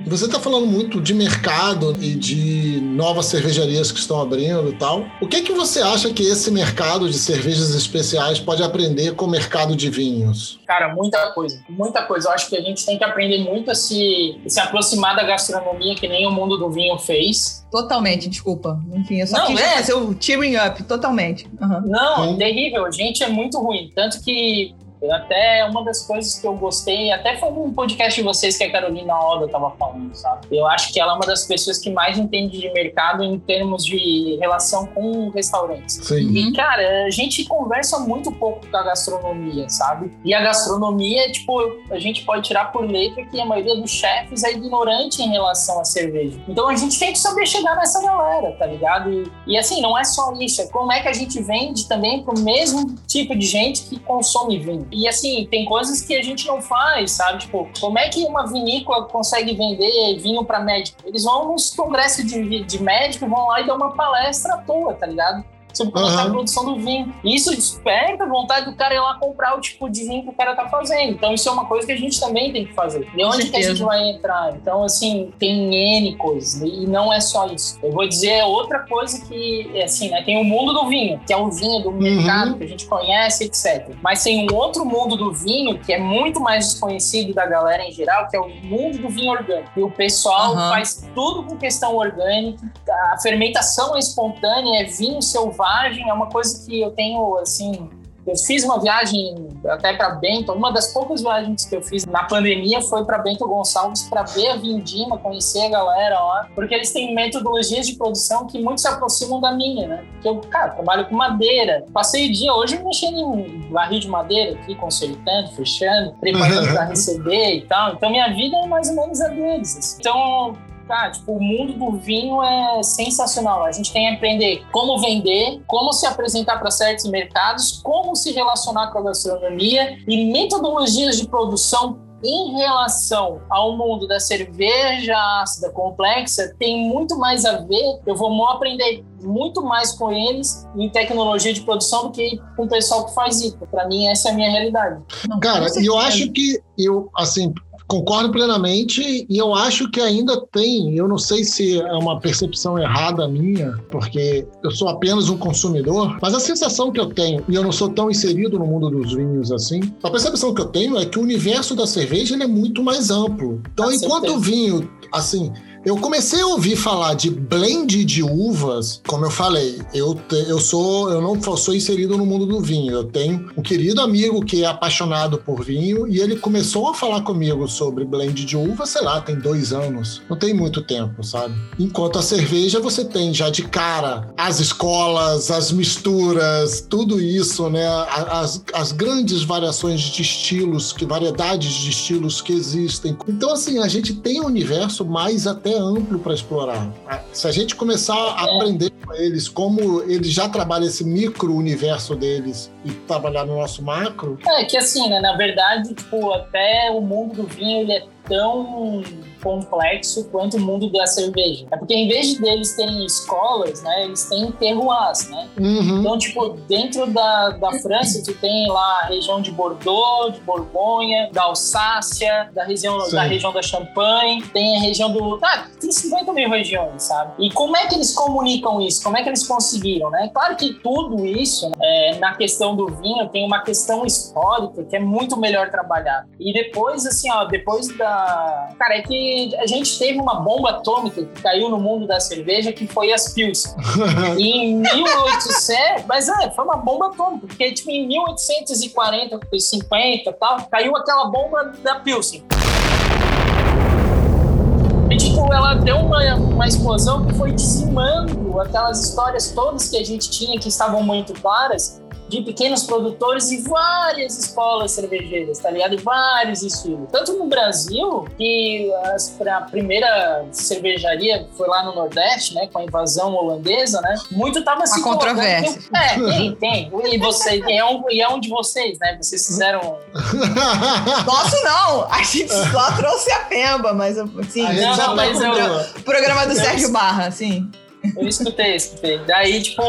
Você está falando muito de mercado e de novas cervejarias que estão abrindo e tal. O que que você acha que esse mercado de cervejas especiais pode aprender com o mercado de vinhos? Cara, muita coisa. Muita coisa. Eu acho que a gente tem que aprender muito a se, se aproximar da gastronomia que nem o mundo do vinho fez. Totalmente, desculpa. Enfim, eu só Não, quis é. fazer o tearing up, totalmente. Aham. Não, Sim. terrível. A gente é muito ruim. Tanto que eu até uma das coisas que eu gostei, até foi um podcast de vocês que a Carolina Oda tava falando, sabe? Eu acho que ela é uma das pessoas que mais entende de mercado em termos de relação com restaurantes. Sim. E, cara, a gente conversa muito pouco com a gastronomia, sabe? E a gastronomia, tipo, a gente pode tirar por letra que a maioria dos chefes é ignorante em relação à cerveja. Então a gente tem que saber chegar nessa galera, tá ligado? E, e assim, não é só isso, é como é que a gente vende também pro mesmo tipo de gente que consome vinho. E assim, tem coisas que a gente não faz, sabe? Tipo, como é que uma vinícola consegue vender vinho para médico? Eles vão nos congressos de, de médico, vão lá e dão uma palestra à toa, tá ligado? Sobre como está a produção do vinho. E isso desperta a vontade do cara ir lá comprar o tipo de vinho que o cara tá fazendo. Então, isso é uma coisa que a gente também tem que fazer. E onde que a gente vai entrar? Então, assim, tem N coisas. E não é só isso. Eu vou dizer outra coisa que, é assim, né? Tem o mundo do vinho, que é o vinho do mercado, que a gente conhece, etc. Mas tem um outro mundo do vinho, que é muito mais desconhecido da galera em geral, que é o mundo do vinho orgânico. E o pessoal Aham. faz tudo com questão orgânica. A fermentação é espontânea, é vinho selvagem, é uma coisa que eu tenho, assim, Eu fiz uma viagem até para Bento, uma das poucas viagens que eu fiz na pandemia foi para Bento Gonçalves para ver a Vindima, conhecer a galera lá, porque eles têm metodologias de produção que muito se aproximam da minha, né? Que eu, cara, trabalho com madeira. Passei o dia hoje mexendo em barril de madeira aqui, consertando, fechando, preparando para receber e tal. Então minha vida é mais ou menos a deles. assim. Então, Cara, tipo, o mundo do vinho é sensacional. A gente tem que aprender como vender, como se apresentar para certos mercados, como se relacionar com a gastronomia e metodologias de produção em relação ao mundo da cerveja ácida complexa tem muito mais a ver. Eu vou aprender muito mais com eles em tecnologia de produção do que com o pessoal que faz isso. Para mim, essa é a minha realidade. Não, Cara, e eu acho que eu, assim, concordo plenamente e eu acho que ainda tem, eu não sei se é uma percepção errada minha, porque eu sou apenas um consumidor, mas a sensação que eu tenho, e eu não sou tão inserido no mundo dos vinhos assim, a percepção que eu tenho é que o universo da cerveja é muito mais amplo. Então, enquanto o vinho, assim, eu comecei a ouvir falar de blend de uvas, como eu falei, eu, te- eu sou, eu não sou inserido no mundo do vinho. Eu tenho um querido amigo que é apaixonado por vinho e ele começou a falar comigo sobre blend de uva, sei lá, tem dois anos. Não tem muito tempo, sabe? Enquanto a cerveja você tem já de cara as escolas, as misturas, tudo isso, né? As, as grandes variações de estilos, que variedades de estilos que existem. Então, assim, a gente tem um universo mais até amplo para explorar. Se a gente começar a aprender com eles como eles já trabalham esse micro universo deles e trabalhar no nosso macro, É que assim, né? Na verdade, tipo, até o mundo do vinho ele é tão complexo quanto o mundo da cerveja. É porque em vez de deles terem escolas, né, eles têm terroirs, né? uhum, Então, tipo, dentro da, da França, tu tem lá a região de Bordeaux, de Borgonha, da Alsácia, da região, Sim. da região da Champagne, tem a região do. Ah, tem 50 mil regiões, sabe? E como é que eles comunicam isso? Como é que eles conseguiram, né? Claro que tudo isso, é, na questão do vinho, tem uma questão histórica que é muito melhor trabalhar. E depois, assim, ó, depois da. Cara, é que a gente teve uma bomba atômica que caiu no mundo da cerveja, que foi as Pils. E em 1800, mas é, foi uma bomba atômica, porque tipo, em 1840, 50 e tal, caiu aquela bomba da Pilsen. E, tipo, ela deu uma, uma explosão que foi dizimando aquelas histórias todas que a gente tinha, que estavam muito claras, de pequenos produtores e várias escolas cervejeiras, tá ligado? E vários estilos. Tanto no Brasil, que as- a primeira cervejaria foi lá no Nordeste, né? Com a invasão holandesa, né? Muito tava se que- controvérsia. É, tem, tem. E, você, e, é um, e é um de vocês, né? Vocês fizeram... Nosso não, a gente só trouxe a Pemba, mas assim, gente Não, já não, mas eu- o programa do Sérgio Barra, assim. Eu escutei, escutei. Daí, tipo,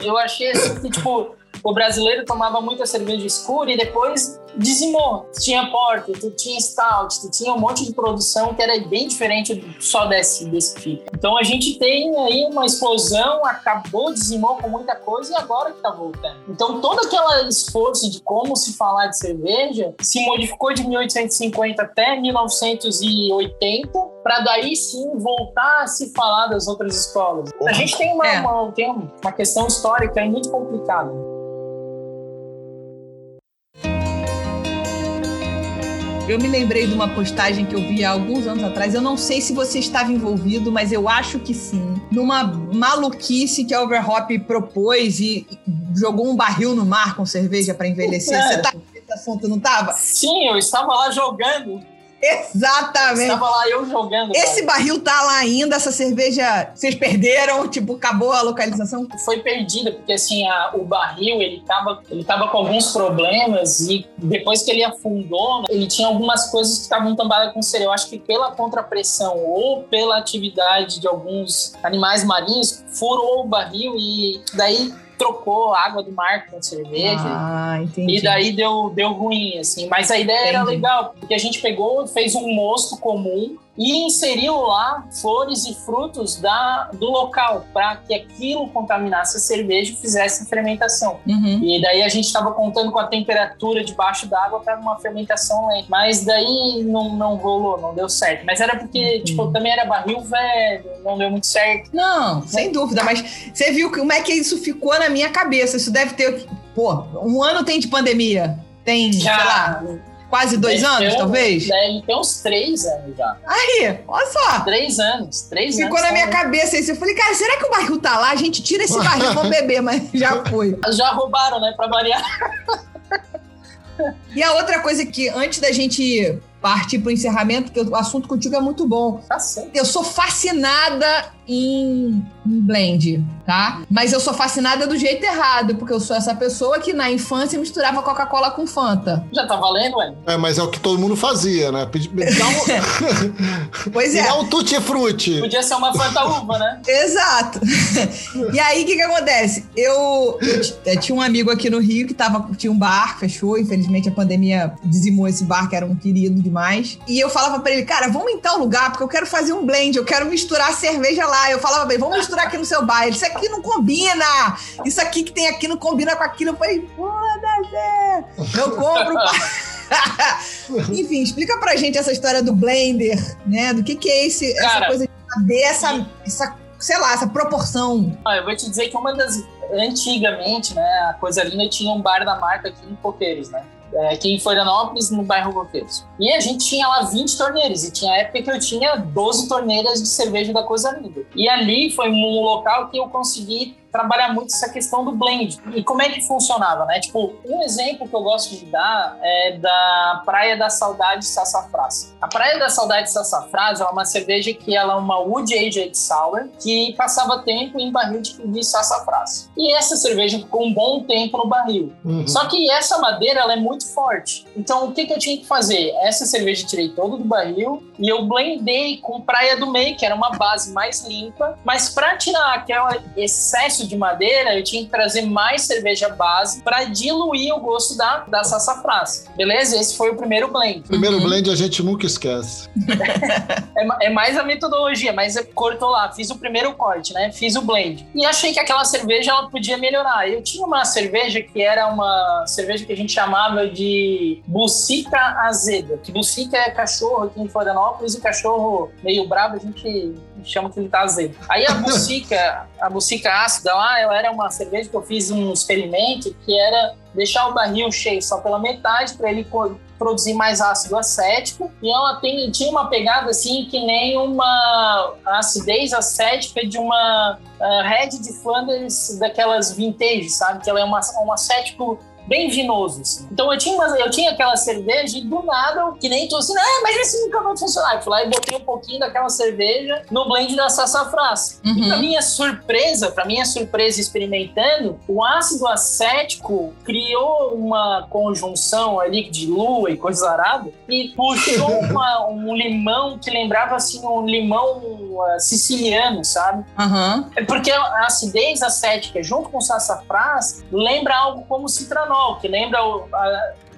eu achei assim que, tipo, o brasileiro tomava muita cerveja escura e depois dizimou. Tu tinha porter, tu tinha stout, tu tinha um monte de produção que era bem diferente do- só desse, desse tipo. Então a gente tem aí uma explosão, acabou, dizimou com muita coisa e agora que tá voltando. Então todo aquele esforço de como se falar de cerveja se modificou de 1850 até 1980 para daí sim voltar a se falar das outras escolas. A gente tem uma, É. uma- tem uma questão histórica aí muito complicada. Eu me lembrei de uma postagem que eu vi há alguns anos atrás. Eu não sei se você estava envolvido, mas eu acho que sim. Numa maluquice que a Overhop propôs e jogou um barril no mar com cerveja para envelhecer. É. Você tá nesse assunto, não tava? Sim, eu estava lá jogando. Exatamente. Estava lá eu jogando. Esse cara. barril tá lá ainda, essa cerveja vocês perderam, tipo, acabou a localização. foi perdida, porque assim, a- o barril, ele tava, ele tava com alguns problemas e depois que ele afundou, ele tinha algumas coisas que estavam tambadas com cera. Eu acho que pela contrapressão ou pela atividade de alguns animais marinhos, furou o barril e daí trocou a água do mar com cerveja. Ah, entendi. E daí deu, deu ruim, assim. Mas a ideia era Entendi. legal, porque a gente pegou, fez um mosto comum e inseriu lá flores e frutos da, do local, para que aquilo contaminasse a cerveja e fizesse a fermentação. Uhum. E daí a gente estava contando com a temperatura debaixo d'água para uma fermentação lenta. Mas daí não, não rolou, não deu certo. Mas era porque, tipo, também era barril velho, não deu muito certo. Não, sem dúvida, mas você viu como é que isso ficou na minha cabeça. Isso deve ter pô, um ano tem de pandemia. Tem, sei lá, Já, quase dois deve anos, um- talvez? Deve ter uns três anos já. Aí, olha só. Três anos. Três Ficou anos. na minha tá- cabeça isso. Eu falei, cara, será que o barril tá lá? A gente tira esse barril, vamos beber, mas já foi. Já roubaram, né? Pra variar. E a outra coisa que, antes da gente partir pro encerramento, que o assunto contigo é muito bom. Tá certo. Eu sou fascinada em, em blend, tá? Mas eu sou fascinada do jeito errado, porque eu sou essa pessoa que na infância misturava Coca-Cola com Fanta. Já tá valendo, ué? É, mas é o que todo mundo fazia, né? Pedi- Me dá um, Pois me é. dá um tutti-frutti. Podia ser uma Fanta Uva, né? Exato. e aí, o que que acontece? Eu, eu eu tinha um amigo aqui no Rio que tava, tinha um bar, fechou. Infelizmente, a pandemia dizimou esse bar, que era um querido demais. E eu falava pra ele, cara, vamos em tal lugar, porque eu quero fazer um blend, eu quero misturar cerveja lá. Eu falava ele, vamos misturar aqui no seu bar. Ele, isso aqui não combina. Isso aqui que tem aqui não combina com aquilo. Eu falei, foda-se. Eu compro. Enfim, explica pra gente essa história do blender, né? Do que que é esse, essa Cara. coisa de saber essa, essa, sei lá, essa proporção. Eu vou te dizer que uma das. Antigamente, né? A coisa linda tinha um bar da marca aqui em Coqueiros, né? É, aqui em Florianópolis, no bairro Coqueiros. E a gente tinha lá 20 torneiras. E tinha época que eu tinha 12 torneiras de cerveja da Coisa Linda. E ali foi um local que eu consegui trabalhar muito essa questão do blend. E como é que funcionava, né? Tipo, um exemplo que eu gosto de dar é da Praia da Saudade Sassafrás. A Praia da Saudade Sassafrás é uma cerveja que ela é uma Wood Aged Sour que passava tempo em barril de, de sassafrás. E essa cerveja ficou um bom tempo no barril. Uhum. Só que essa madeira ela é muito forte. Então o que, que eu tinha que fazer? Essa cerveja eu tirei todo do barril e eu blendei com Praia do Meio, que era uma base mais limpa. Mas para tirar aquele excesso de madeira, eu tinha que trazer mais cerveja base para diluir o gosto da, da sassafrás. Beleza? Esse foi o primeiro blend. Primeiro blend a gente nunca esquece. É, é mais a metodologia, mas eu cortou lá, fiz o primeiro corte, né? Fiz o blend. E achei que aquela cerveja ela podia melhorar. Eu tinha uma cerveja que era uma cerveja que a gente chamava de bucica azeda. Que bucica é cachorro aqui em Florianópolis e cachorro meio bravo a gente chama que ele tá azedo. Aí a bucica, a bucica ácida lá, ela era uma cerveja que eu fiz um experimento que era deixar o barril cheio só pela metade para ele produzir mais ácido acético e ela tem, tinha uma pegada assim que nem uma acidez acética de uma ah, Red de Flanders daquelas vintage, sabe? Que ela é uma, um acético bem vinoso. assim. Então eu tinha, uma- eu tinha aquela cerveja e do nada, que nem tô assim, ah, mas esse nunca vai funcionar. Eu fui lá e botei um pouquinho daquela cerveja no blend da sassafrás. E pra Uhum. minha surpresa, pra minha surpresa experimentando, o ácido acético criou uma conjunção ali de lua e coisas aradas e puxou uma- um limão que lembrava assim um limão ah, siciliano, sabe? É Porque a acidez acética junto com o sassafrás lembra algo como citranol, que lembra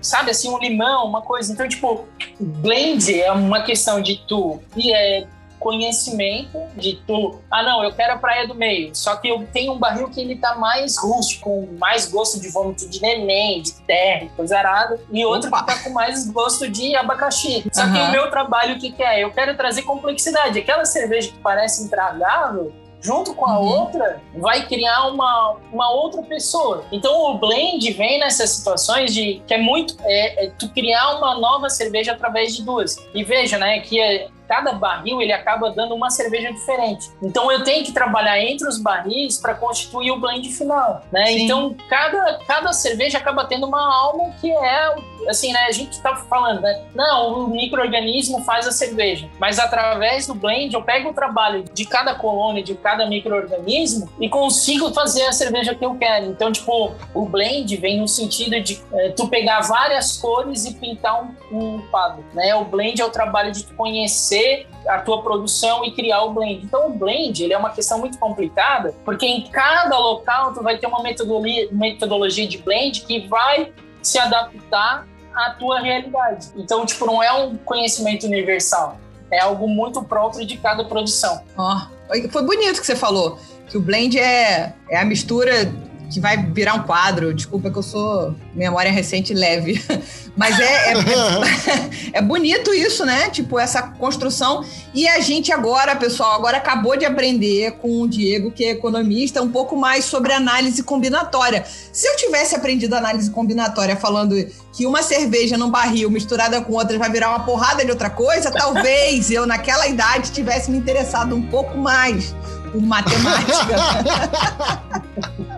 sabe assim um limão, uma coisa. Então, tipo, blend é uma questão de tu e é conhecimento de tu. Ah, não, eu quero a praia do meio. Só que eu tenho um barril que ele tá mais rústico, com mais gosto de vômito de neném, de terra, coisa arada, e outro Opa. que tá com mais gosto de abacaxi. Só que Aham. o meu trabalho o que, que é? Eu quero trazer complexidade. Aquela cerveja que parece intragável, junto com a Uhum. outra, vai criar uma, uma outra pessoa. Então o blend vem nessas situações de que é muito é, é tu criar uma nova cerveja através de duas. E veja, né, que é, cada barril ele acaba dando uma cerveja diferente. Então eu tenho que trabalhar entre os barris para constituir o blend final, né? Sim. Então cada, cada cerveja acaba tendo uma alma que é assim, né? A gente tá falando, né? Não, o microorganismo faz a cerveja, mas através do blend eu pego o trabalho de cada colônia, de cada microorganismo e consigo fazer a cerveja que eu quero. Então, tipo, o blend vem no sentido de eh, tu pegar várias cores e pintar um, um quadro, né? O blend é o trabalho de tu conhecer a tua produção e criar o blend. Então, o blend ele é uma questão muito complicada, porque em cada local tu vai ter uma metodologia, de blend que vai se adaptar à tua realidade. Então, tipo, não é um conhecimento universal. É algo muito próprio de cada produção. Ó, foi bonito que você falou. Que o blend é, é a mistura que vai virar um quadro. Desculpa que eu sou memória recente leve. Mas é, é, é, é, bonito isso, né? Tipo, essa construção. E a gente agora, pessoal, agora acabou de aprender com o Diego, que é economista, um pouco mais sobre análise combinatória. Se eu tivesse aprendido análise combinatória falando que uma cerveja num barril misturada com outra vai virar uma porrada de outra coisa, talvez eu, naquela idade, tivesse me interessado um pouco mais por matemática.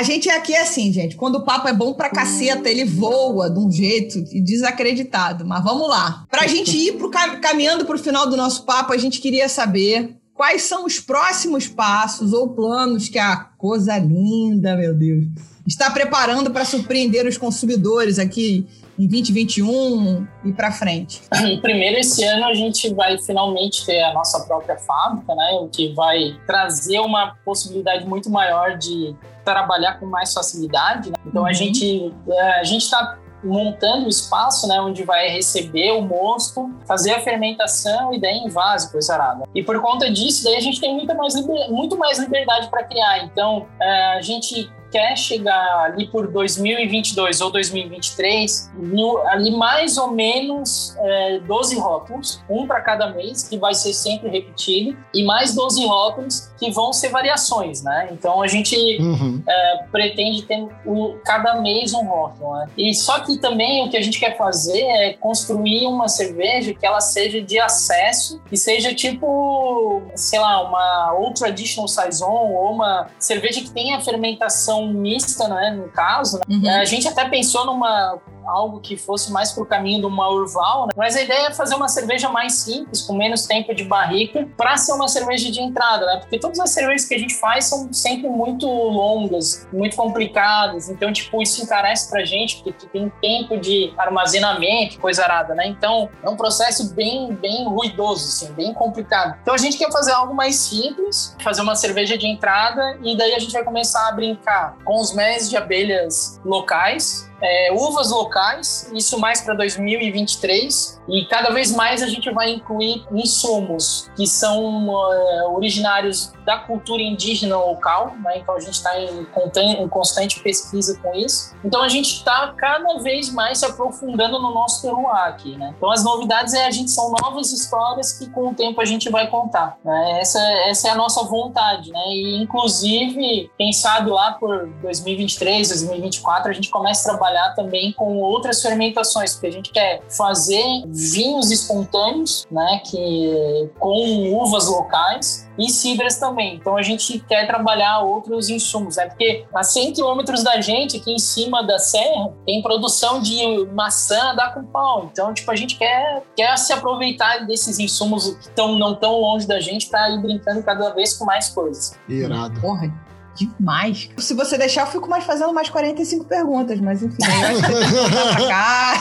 A gente é aqui assim, gente. Quando o papo é bom pra caceta, ele voa de um jeito desacreditado. Mas vamos lá. Pra gente ir pro, caminhando pro final do nosso papo, a gente queria saber quais são os próximos passos ou planos que a coisa linda, meu Deus, está preparando para surpreender os consumidores aqui em 2021 e para frente? Primeiro, esse ano a gente vai finalmente ter a nossa própria fábrica, né? O que vai trazer uma possibilidade muito maior de trabalhar com mais facilidade. Né? Então uhum. a gente é, a gente está montando o espaço, né, onde vai receber o mosto, fazer a fermentação e daí em vaso, coisa arada. E por conta disso, daí a gente tem muita mais muito mais liberdade para criar. Então, é, a gente quer chegar ali por 2022 ou 2023, no, ali mais ou menos é, 12 rótulos, um para cada mês, que vai ser sempre repetido, e mais 12 rótulos que vão ser variações, né? Então a gente uhum. é, pretende ter o, cada mês um rótulo, né? E só que também o que a gente quer fazer é construir uma cerveja que ela seja de acesso e seja tipo, sei lá, uma ou traditional saison ou uma cerveja que tenha fermentação mista, né, no caso. Né? Uhum. A gente até pensou numa algo que fosse mais para o caminho de uma Urval, né? mas a ideia é fazer uma cerveja mais simples, com menos tempo de barrica, para ser uma cerveja de entrada, né? Porque todas as cervejas que a gente faz são sempre muito longas, muito complicadas, então, tipo, isso encarece para a gente, porque tem tempo de armazenamento, coisa arada, né? Então, é um processo bem, bem ruidoso, assim, bem complicado. Então, a gente quer fazer algo mais simples, fazer uma cerveja de entrada, e daí a gente vai começar a brincar com os meses de abelhas locais, é, uvas locais, isso mais para 2023, e cada vez mais a gente vai incluir insumos que são uh, originários da cultura indígena local, né? então a gente está em, em, constante pesquisa com isso. Então a gente está cada vez mais se aprofundando no nosso terroir aqui. Né? Então as novidades é a gente são novas histórias que com o tempo a gente vai contar. Né? Essa, essa é a nossa vontade, né? E inclusive quem sabe lá por 2023, 2024 a gente começa a trabalhar também com outras fermentações, porque a gente quer fazer vinhos espontâneos, né, que com uvas locais e cidras também. Então a gente quer trabalhar outros insumos, né? Porque a 100 quilômetros da gente, aqui em cima da serra, tem produção de maçã da com pau. Então, tipo, a gente quer, quer se aproveitar desses insumos que estão não tão longe da gente para ir brincando cada vez com mais coisas. Irado. Porra, demais. Se você deixar, eu fico mais fazendo mais 45 perguntas, mas enfim, eu acho que pra cá.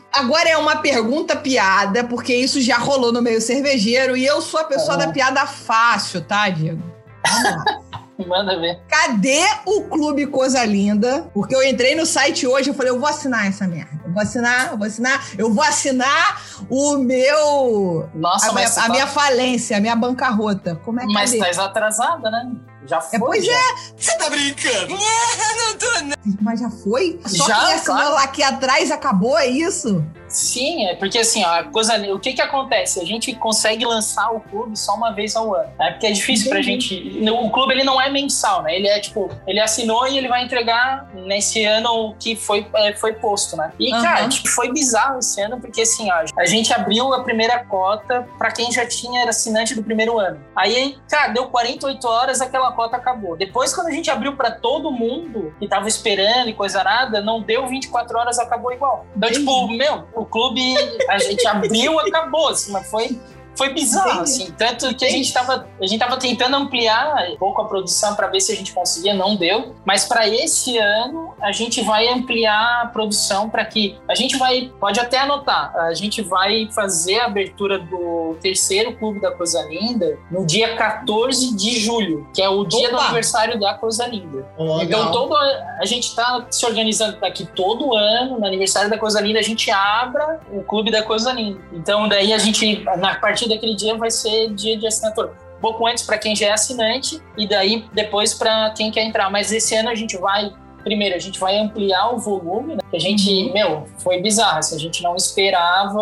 Agora é uma pergunta piada, porque isso já rolou no meio cervejeiro e eu sou a pessoa é. da piada fácil, tá, Diego? Manda ver. Cadê o Clube Coisa Linda? Porque eu entrei no site hoje e falei, eu vou assinar essa merda. Eu vou assinar, eu vou assinar, eu vou assinar o meu. Nossa, a, minha, a minha falência, a minha bancarrota. Como é que Mas tá atrasada, né? Já foi. É, pois já. é. Você tá brincando? não tô, não. Mas já foi? Só já, quem assinou claro. lá aqui atrás acabou, é isso? Sim, é porque assim, a coisa, o que que acontece? A gente consegue lançar o clube só uma vez ao ano, né? Porque é difícil pra gente. O clube ele não é mensal, né? Ele é tipo, ele assinou e ele vai entregar nesse ano que foi, é, foi posto, né? E, uhum. cara, tipo, foi bizarro esse ano, porque assim, ó, a gente abriu a primeira cota para quem já tinha era assinante do primeiro ano. Aí, cara, deu 48 horas, aquela cota acabou. Depois, quando a gente abriu para todo mundo que tava esperando e coisa nada, não deu 24 horas, acabou igual. Então, tipo, meu, o clube, a gente abriu, acabou, assim, mas foi foi bizarro, assim. Tanto que a gente tava, a gente tava tentando ampliar um pouco a produção para ver se a gente conseguia, não deu. Mas para esse ano, a gente vai ampliar a produção para que a gente vai, pode até anotar, a gente vai fazer a abertura do terceiro Clube da Coisa Linda no dia 14 de julho, que é o dia Opa. do aniversário da Coisa Linda. Legal. Então, todo, a gente tá se organizando para que todo ano, no aniversário da Coisa Linda, a gente abra o Clube da Coisa Linda. Então, daí a gente, na partir partir daquele dia vai ser dia de assinatura. Um pouco antes para quem já é assinante e daí depois para quem quer entrar. Mas esse ano a gente vai primeiro, a gente vai ampliar o volume, né? Que a gente, Uhum. meu, foi bizarro, assim, a gente não esperava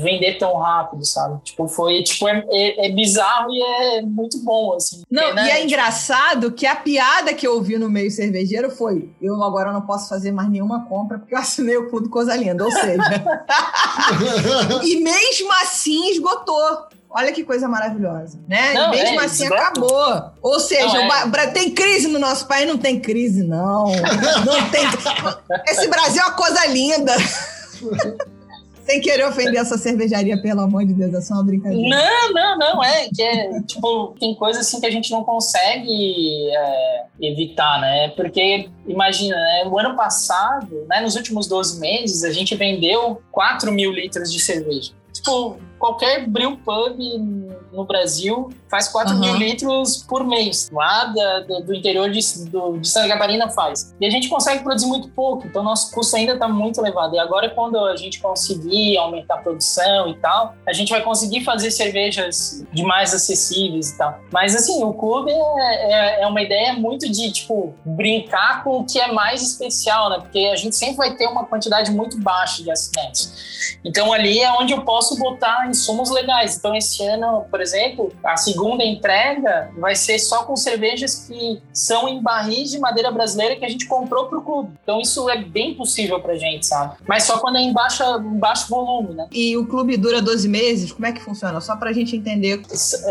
vender tão rápido, sabe? Tipo, foi, tipo, é, é- é bizarro e é muito bom, assim. Não, Porque, né, e é tipo, engraçado que a piada que eu ouvi no meio cervejeiro foi: eu agora não posso fazer mais nenhuma compra porque eu assinei o Clube Coisa Linda. Ou seja, e mesmo assim esgotou. Olha que coisa maravilhosa, né? Não, e mesmo é, assim esgota. acabou. Ou seja, Não, é. tem crise no nosso país? Não tem crise, não. Não tem. Esse Brasil é uma coisa linda. Sem querer ofender essa cervejaria, pelo amor de Deus, é só uma brincadeira. Não, não, não, é que é, tipo, tem coisas assim que a gente não consegue é, evitar, né? Porque, imagina, né, o ano passado, né, nos últimos 12 meses, a gente vendeu 4 mil litros de cerveja. Tipo, qualquer brew pub no Brasil faz 4 Aham. mil litros por mês. Lá da- do, do interior de, do- de Santa Catarina faz. E a gente consegue produzir muito pouco, então nosso custo ainda está muito elevado. E agora, quando a gente conseguir aumentar a produção e tal, a gente vai conseguir fazer cervejas de mais acessíveis e tal. Mas, assim, o clube é, é, é uma ideia muito de, tipo, brincar com o que é mais especial, né? Porque a gente sempre vai ter uma quantidade muito baixa de assinantes. Então, ali é onde eu posso botar insumos legais. Então, esse ano, por exemplo, a segunda entrega vai ser só com cervejas que são em barris de madeira brasileira que a gente comprou pro clube. Então, isso é bem possível pra gente, sabe? Mas só quando é em, baixa, em baixo volume, né? E o clube dura 12 meses? Como é que funciona? Só pra gente entender.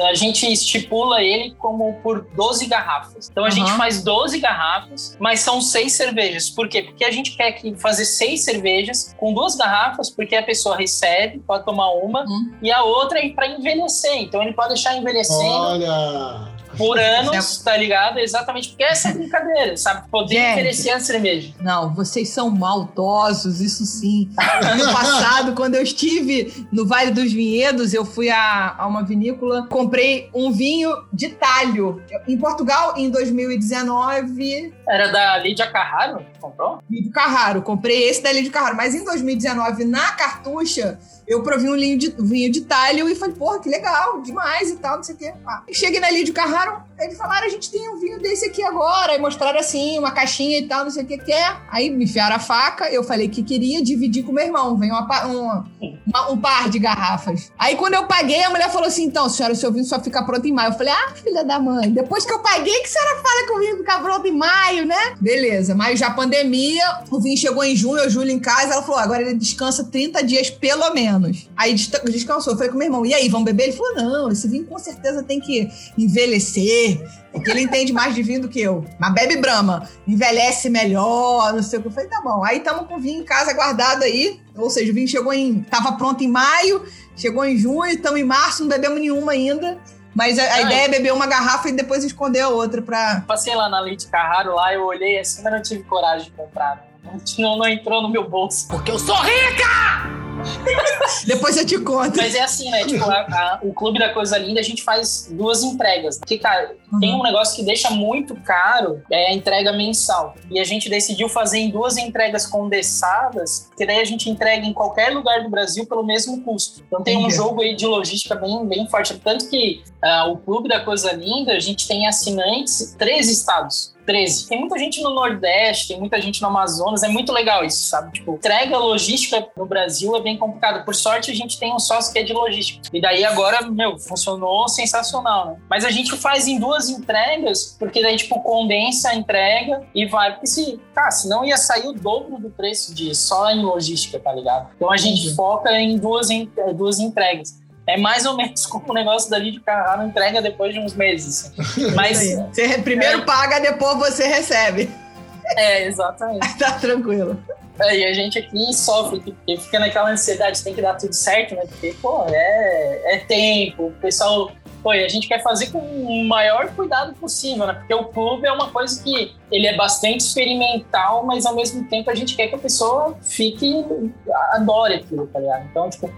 a gente estipula ele como por 12 garrafas. Então a Aham. gente faz 12 garrafas, mas são seis cervejas. Por quê? Porque a gente quer que fazer seis cervejas com duas garrafas, porque a pessoa recebe, pode tomar uma, Hum. E a outra é para envelhecer. Então ele pode deixar envelhecendo Olha! por anos, tá ligado? Exatamente porque essa é a brincadeira, sabe? Poder Gente. envelhecer a cerveja. Não, vocês são maldosos, isso sim. Ano passado, quando eu estive no Vale dos Vinhedos, eu fui a, a uma vinícola, comprei um vinho de talho. Em Portugal, em 2019, Era da Lídia Carraro, comprou? Lídio Carraro. Comprei esse da Lídio Carraro. Mas em 2019, na cartucha, eu provei um vinho de, vinho de talho e falei, porra, que legal, demais e tal, não sei o quê. Ah, cheguei na Lídio Carraro, eles falaram, a gente tem um vinho desse aqui agora. Aí mostraram assim, uma caixinha e tal, não sei o que que é. Aí me enfiaram a faca, eu falei que queria dividir com meu irmão. Veio uma, uma- uma- um par de garrafas. Aí quando eu paguei, a mulher falou assim, então, senhora, o seu vinho só fica pronto em maio. Eu falei, ah, filha da mãe, depois que eu paguei, que a senhora fala que o vinho fica pronto em maio, né? Beleza, mas já pandemia, o vinho chegou em junho, julho em casa, ela falou, agora ele descansa 30 dias pelo menos. Aí desca- descansou, falei com meu irmão, e aí, vamos beber? Ele falou, não, esse vinho com certeza tem que envelhecer, porque ele entende mais de vinho do que eu. Mas bebe Brahma, envelhece melhor, não sei o que. Eu falei, tá bom. Aí estamos com o vinho em casa guardado aí, ou seja, o vinho chegou em, tava pronto em maio, chegou em junho, estamos em março, não bebemos nenhuma ainda. Mas a, a Ai. ideia é beber uma garrafa e depois esconder a outra pra, Passei lá na Lídia Carraro, lá eu olhei assim, mas não tive coragem de comprar. Não, não entrou no meu bolso. Porque eu sou rica! Depois eu te conto. Mas é assim, né? Tipo, a- a- o Clube da Coisa Linda, a gente faz duas entregas. Porque, cara, tem um negócio que deixa muito caro, é a entrega mensal. E a gente decidiu fazer em duas entregas condensadas, porque daí a gente entrega em qualquer lugar do Brasil pelo mesmo custo. Então tem um jogo aí de logística bem, bem forte. Tanto que ah, o Clube da Coisa Linda, a gente tem assinantes em três estados. 13. Tem muita gente no Nordeste, tem muita gente no Amazonas, é muito legal isso, sabe? Tipo, entrega logística no Brasil é bem complicado. Por sorte, a gente tem um sócio que é de logística. E daí agora, meu, funcionou sensacional, né? Mas a gente faz em duas entregas, porque daí, tipo, condensa a entrega e vai. Porque se, cara, senão ia sair o dobro do preço de só em logística, tá ligado? Então a gente foca em duas, duas entregas. É mais ou menos como o negócio dali de Carrara entrega depois de uns meses. assim. Mas. Você primeiro paga, depois você recebe. é, exatamente. Tá tranquilo. É, e a gente aqui sofre, porque fica naquela ansiedade, tem que dar tudo certo, né? Porque, pô, é, é tempo, o pessoal. Pô, e a gente quer fazer com o maior cuidado possível, né? Porque o clube é uma coisa que ele é bastante experimental, mas ao mesmo tempo a gente quer que a pessoa fique, adore aquilo, tá ligado? Então, tipo,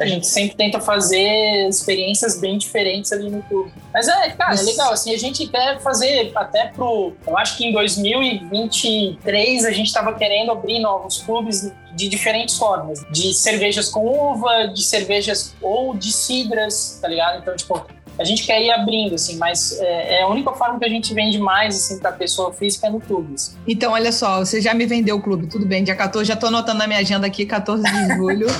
a gente sempre tenta fazer experiências bem diferentes ali no clube. Mas é, cara, é legal. Assim, a gente quer fazer até pro. Eu acho que em 2023 a gente tava querendo abrir novos clubes de diferentes formas. De cervejas com uva, de cervejas ou de cidras, tá ligado? Então, tipo, a gente quer ir abrindo, assim, mas é, é a única forma que a gente vende mais, assim, pra pessoa física é no clube. assim. Então, olha só, você já me vendeu o clube, tudo bem, dia 14, já tô anotando na minha agenda aqui, 14 de julho.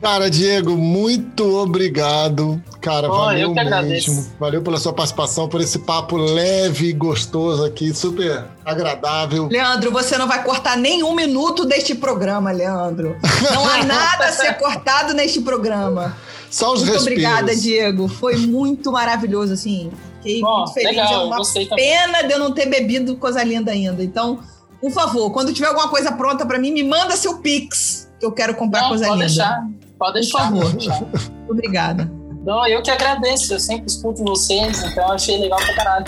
Cara, Diego, muito obrigado. Cara, Pô, valeu eu que agradeço. mesmo. Valeu pela sua participação, por esse papo leve e gostoso aqui, super agradável. Leandro, você não vai cortar nenhum minuto deste programa, Leandro. Não há nada a ser cortado neste programa. Só os Muito respiros. obrigada, Diego. Foi muito maravilhoso, assim. Fiquei Bom, muito feliz. legal, é uma também. pena de eu não ter bebido coisa linda ainda. Então, por favor, quando tiver alguma coisa pronta pra mim, me manda seu Pix, que eu quero comprar Não, coisa pode linda. deixar. Pode deixar. favor. pode deixar. Muito Obrigada. Não, eu que agradeço. Eu sempre escuto vocês, então achei legal pra caralho.